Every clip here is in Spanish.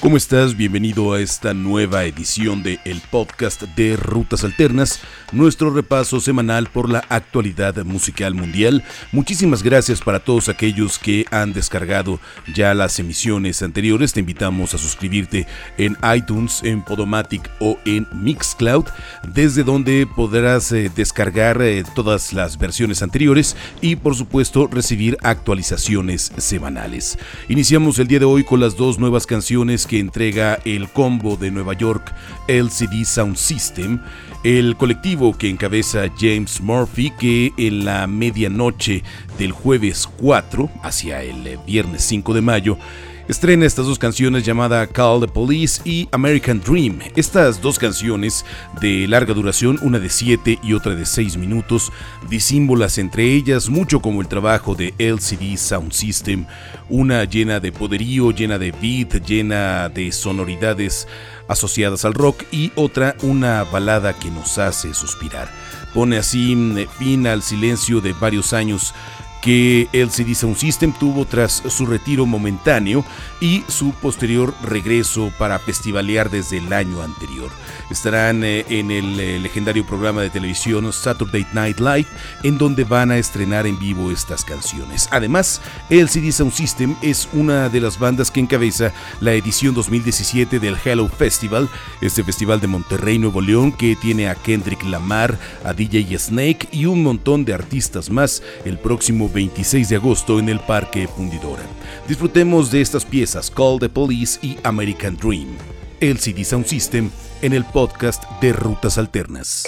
¿Cómo estás? Bienvenido a esta nueva edición de el podcast de Rutas Alternas, nuestro repaso semanal por la actualidad musical mundial. Muchísimas gracias para todos aquellos que han descargado ya las emisiones anteriores. Te invitamos a suscribirte en iTunes, en Podomatic o en Mixcloud, desde donde podrás eh, descargar eh, todas las versiones anteriores y por supuesto recibir actualizaciones semanales. Iniciamos el día de hoy con las dos nuevas canciones que entrega el combo de Nueva York LCD Sound System, el colectivo que encabeza James Murphy, que en la medianoche del jueves 4 hacia el viernes 5 de mayo Estrena estas dos canciones llamadas Call the Police y American Dream. Estas dos canciones de larga duración, una de 7 y otra de 6 minutos, disímbolas entre ellas mucho como el trabajo de LCD Sound System, una llena de poderío, llena de beat, llena de sonoridades asociadas al rock y otra una balada que nos hace suspirar. Pone así mm, fin al silencio de varios años que el CD Sound System tuvo tras su retiro momentáneo y su posterior regreso para festivalear desde el año anterior. Estarán eh, en el eh, legendario programa de televisión Saturday Night Live, en donde van a estrenar en vivo estas canciones. Además, el CD Sound System es una de las bandas que encabeza la edición 2017 del Hello Festival, este festival de Monterrey, Nuevo León, que tiene a Kendrick Lamar, a DJ Snake y un montón de artistas más el próximo 26 de agosto en el Parque Fundidora. Disfrutemos de estas piezas Call the Police y American Dream, el CD Sound System en el podcast de Rutas Alternas.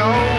know.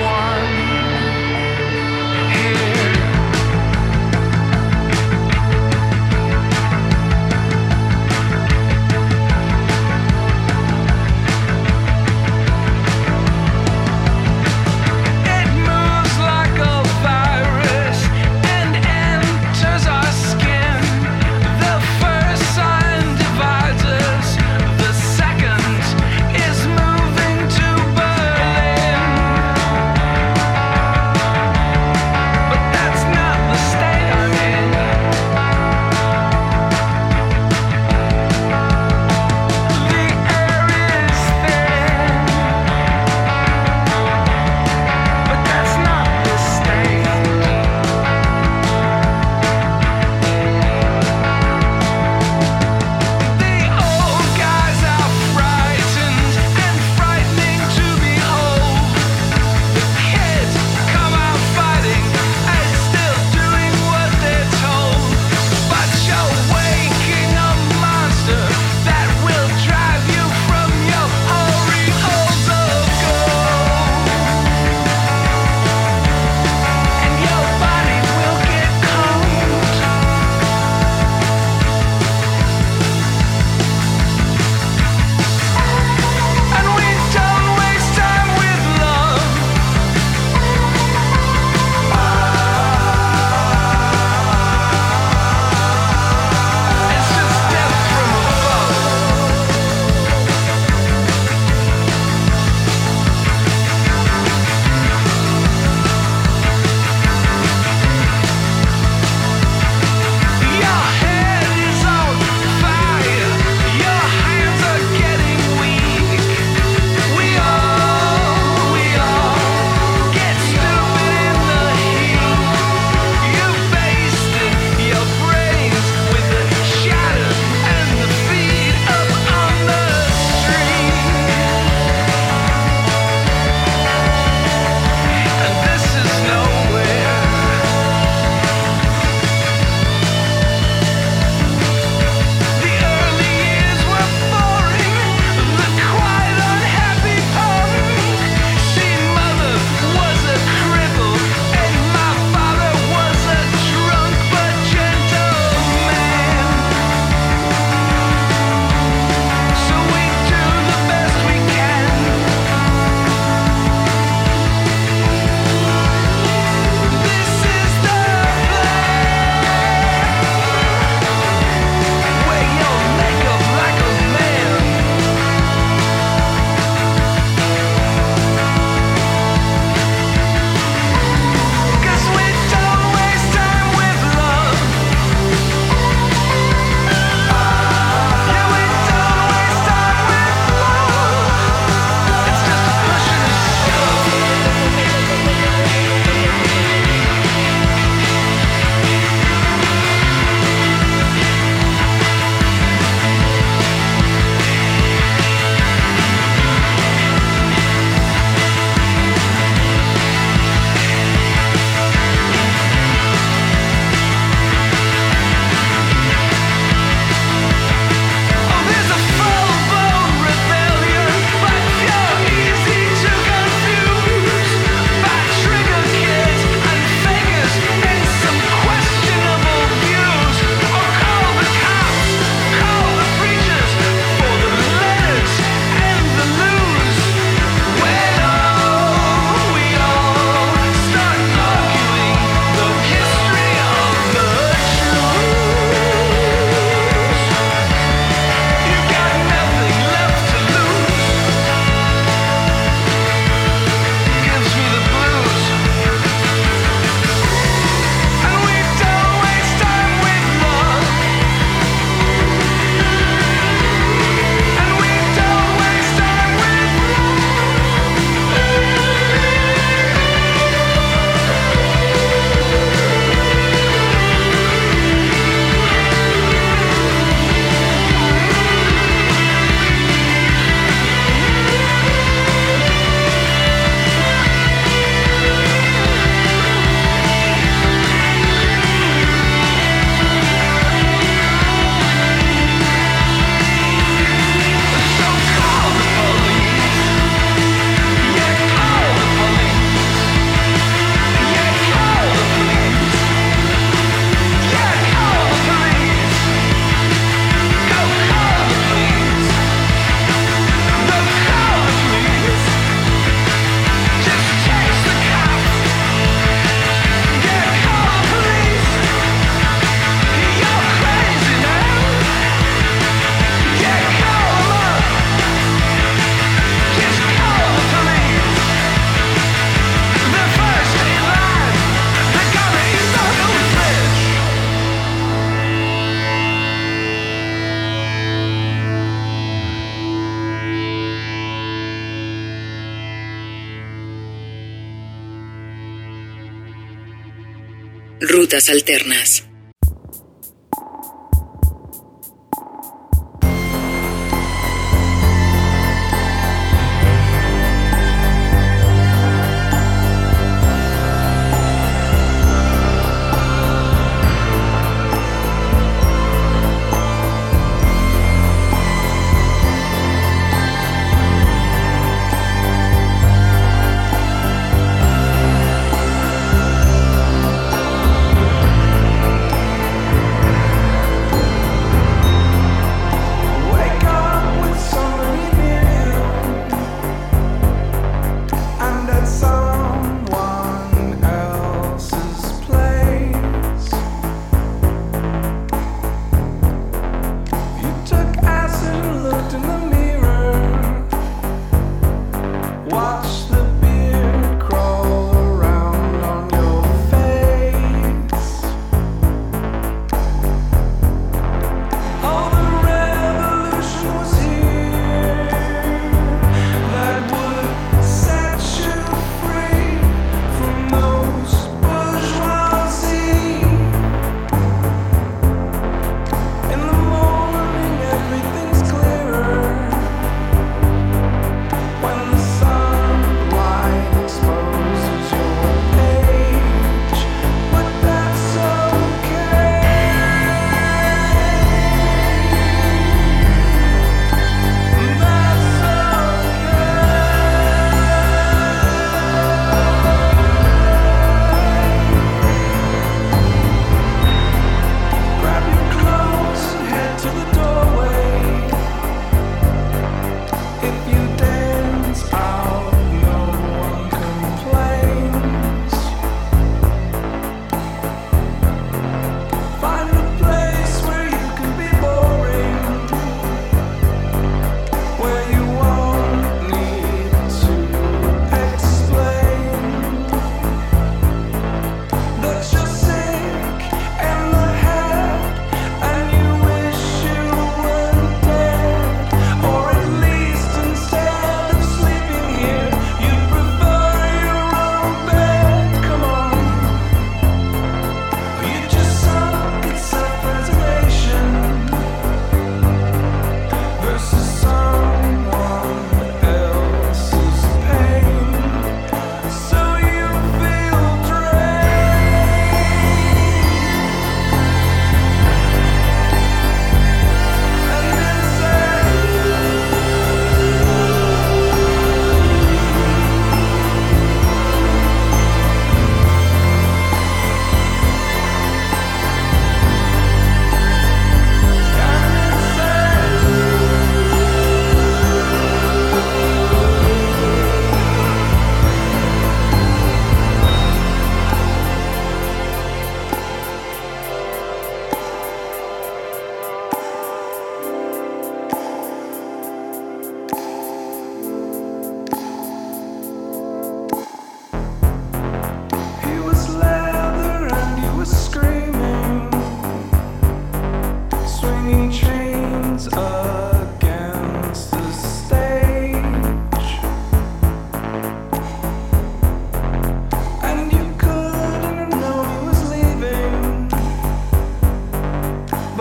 Rutas Alternas.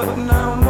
but now.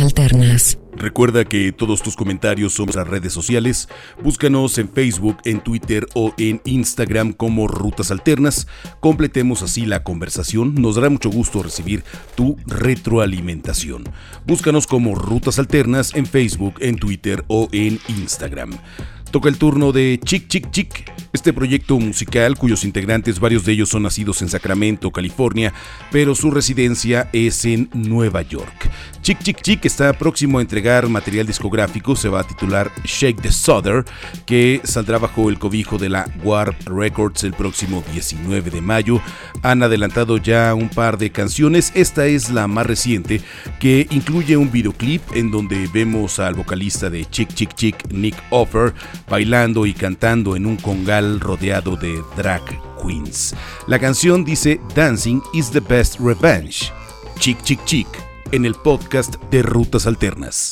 Alternas. Recuerda que todos tus comentarios son las redes sociales. Búscanos en Facebook, en Twitter o en Instagram como Rutas Alternas. Completemos así la conversación. Nos dará mucho gusto recibir tu retroalimentación. Búscanos como Rutas Alternas en Facebook, en Twitter o en Instagram. Toca el turno de Chic Chic Chic, este proyecto musical cuyos integrantes, varios de ellos son nacidos en Sacramento, California, pero su residencia es en Nueva York. Chic Chic Chic está próximo a entregar material discográfico, se va a titular Shake the Souther, que saldrá bajo el cobijo de la Warp Records el próximo 19 de mayo. Han adelantado ya un par de canciones, esta es la más reciente, que incluye un videoclip en donde vemos al vocalista de Chic Chic Chic, Nick Offer, bailando y cantando en un congal rodeado de drag queens. La canción dice Dancing is the best revenge. Chic Chic Chic en el podcast de Rutas Alternas.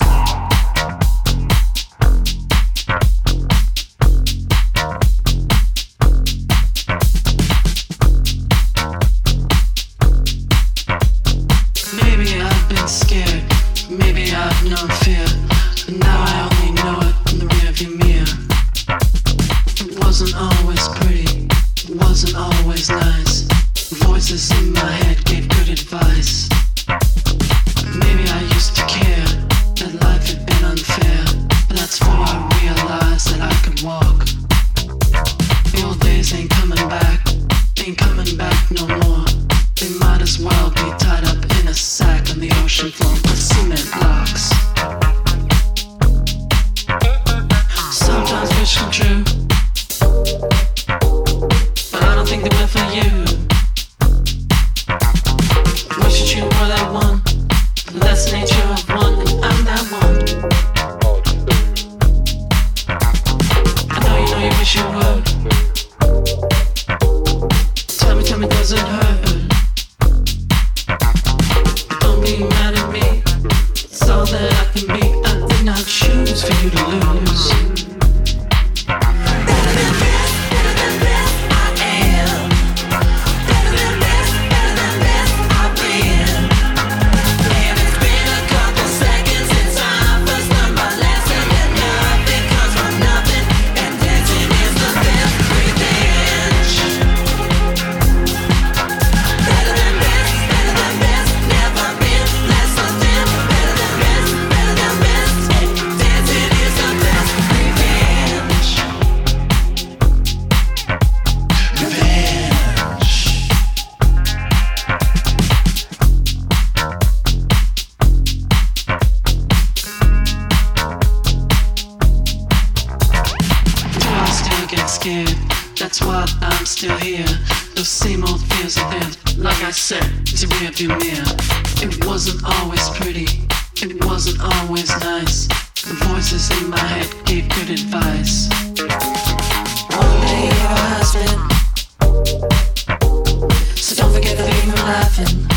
I'm laughing.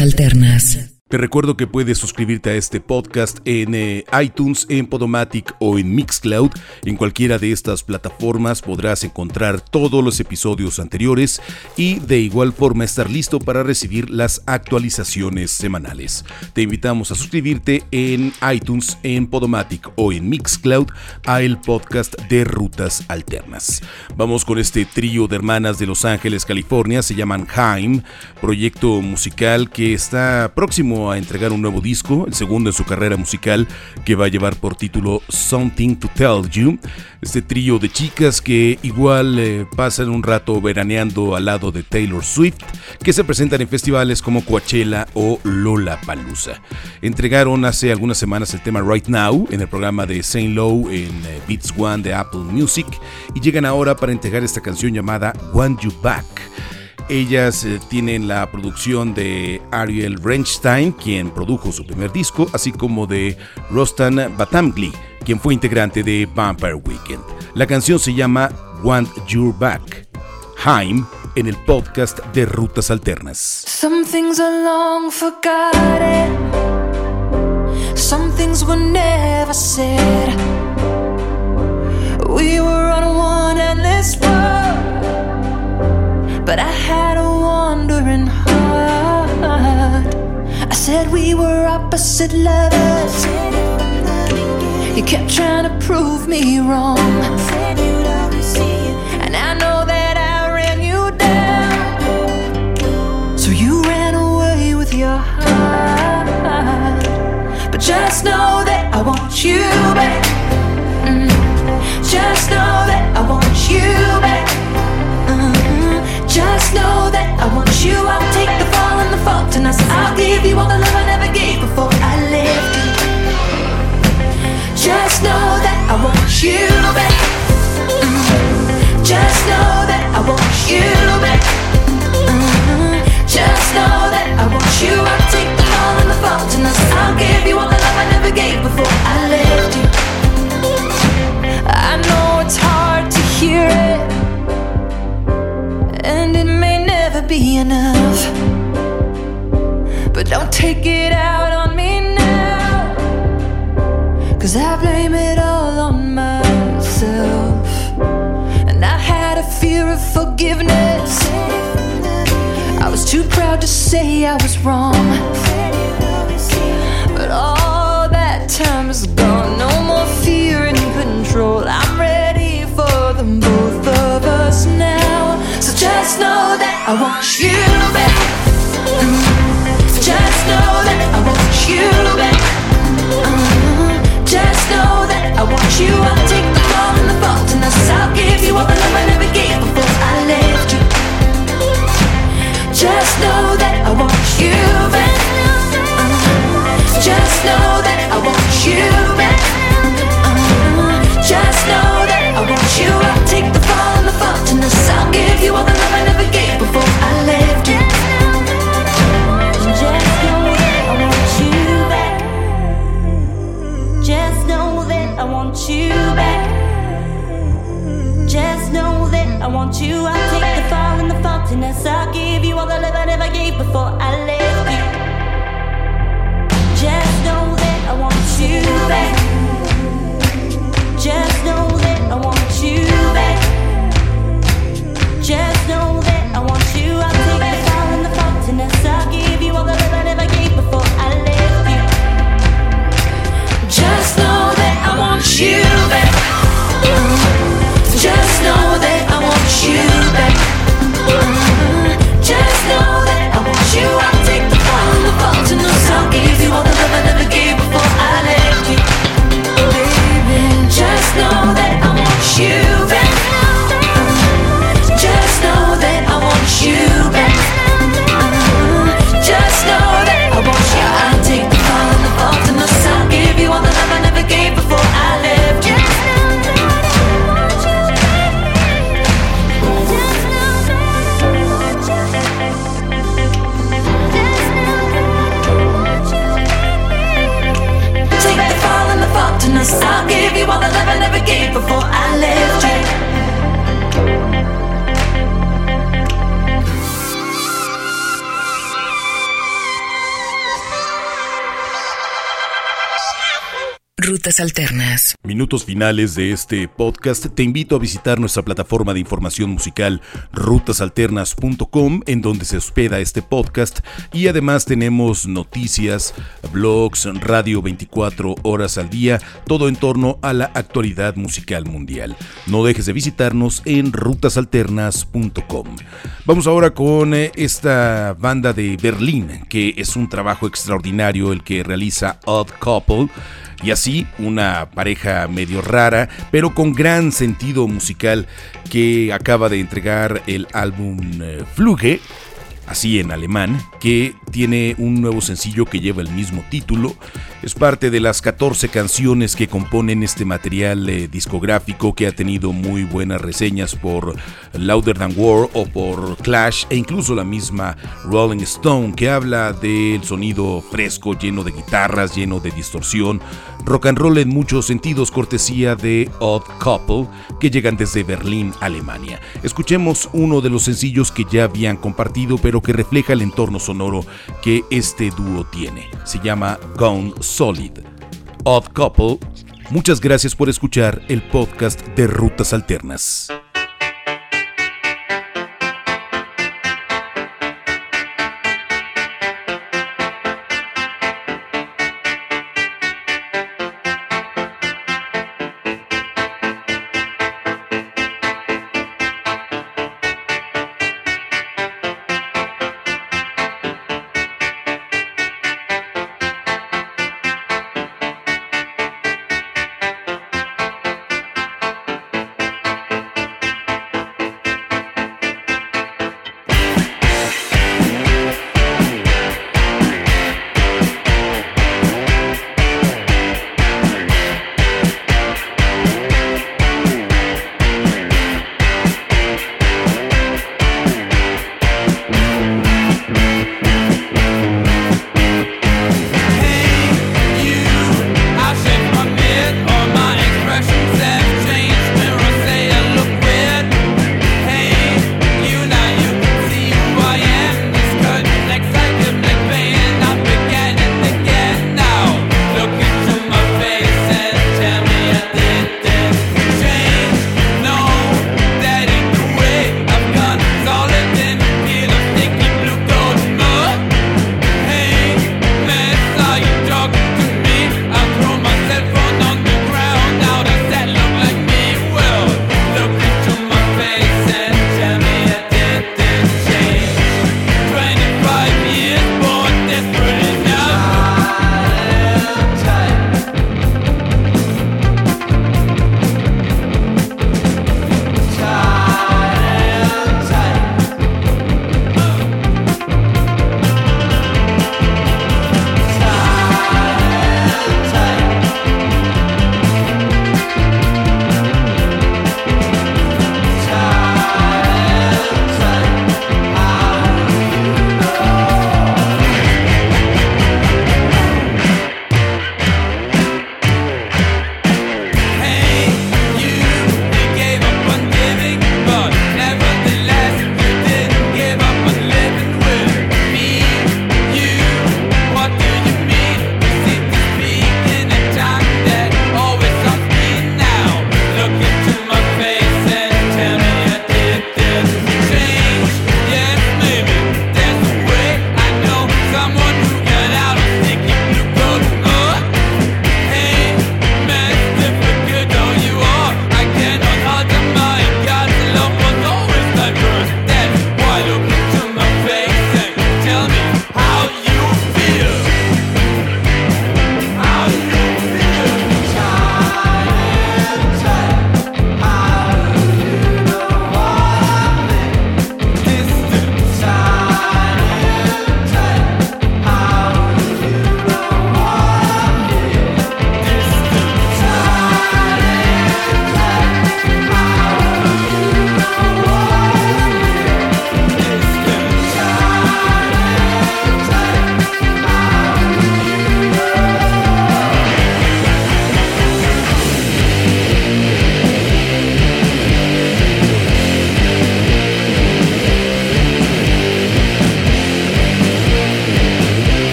Alternas. Te recuerdo que puedes suscribirte a este podcast en eh, iTunes, en Podomatic o en Mixcloud. En cualquiera de estas plataformas podrás encontrar todos los episodios anteriores y de igual forma estar listo para recibir las actualizaciones semanales. Te invitamos a suscribirte en iTunes, en Podomatic o en Mixcloud a el podcast de Rutas Alternas. Vamos con este trío de hermanas de Los Ángeles, California. Se llaman Haim, proyecto musical que está próximo a entregar un nuevo disco, el segundo en su carrera musical, que va a llevar por título Something to Tell You. Este trío de chicas que igual eh, pasan un rato veraneando al lado de Taylor Swift, que se presentan en festivales como Coachella o Lola Palusa. Entregaron hace algunas semanas el tema Right Now en el programa de Saint Low en eh, Beats One de Apple Music y llegan ahora para entregar esta canción llamada Want You Back. Ellas eh, tienen la producción de Ariel Renstein, quien produjo su primer disco, así como de Rostan Batamgli, quien fue integrante de Vampire Weekend. La canción se llama Want Your Back. Haim en el podcast de Rutas Alternas. But I had a wandering heart. I said we were opposite lovers. You kept trying to prove me wrong. Just know that I want you back. Mhm. Just know that I want you back. Mhm. Just know that I want you. I'll take the fall and the fault, and I'll give you all the love I never gave before I left you. I know it's hard to hear it, and it may never be enough. But don't take it out on cause I blame it all on myself. And I had a fear of forgiveness, I was too proud to say I was wrong. But all that time is gone. No more fear and control. I'm ready for them both of us now. So just know that I want you back. Just know that I want you you. I want you back. Just know that I want you. I'll take the fall and the faultiness. I'll give you all the love I never gave before I left you. Just know that I want you back. Just know that I want you back. Just know Alternas. Minutos finales de este podcast. Te invito a visitar nuestra plataforma de información musical rutasalternas.com en donde se hospeda este podcast y además tenemos noticias, blogs, radio 24 horas al día, todo en torno a la actualidad musical mundial. No dejes de visitarnos en rutasalternas.com. Vamos ahora con eh, esta banda de Berlín, que es un trabajo extraordinario el que realiza Odd Couple y así una pareja medio rara, pero con gran sentido musical que acaba de entregar el álbum eh, Fluge así en alemán, que tiene un nuevo sencillo que lleva el mismo título. Es parte de las 14 canciones que componen este material eh, discográfico que ha tenido muy buenas reseñas por Louder Than War o por Clash e incluso la misma Rolling Stone que habla del sonido fresco, lleno de guitarras, lleno de distorsión, rock and roll en muchos sentidos, cortesía de Odd Couple, que llegan desde Berlín, Alemania. Escuchemos uno de los sencillos que ya habían compartido, pero que refleja el entorno sonoro que este dúo tiene. Se llama Gone Solid. Odd Couple, muchas gracias por escuchar el podcast de Rutas Alternas.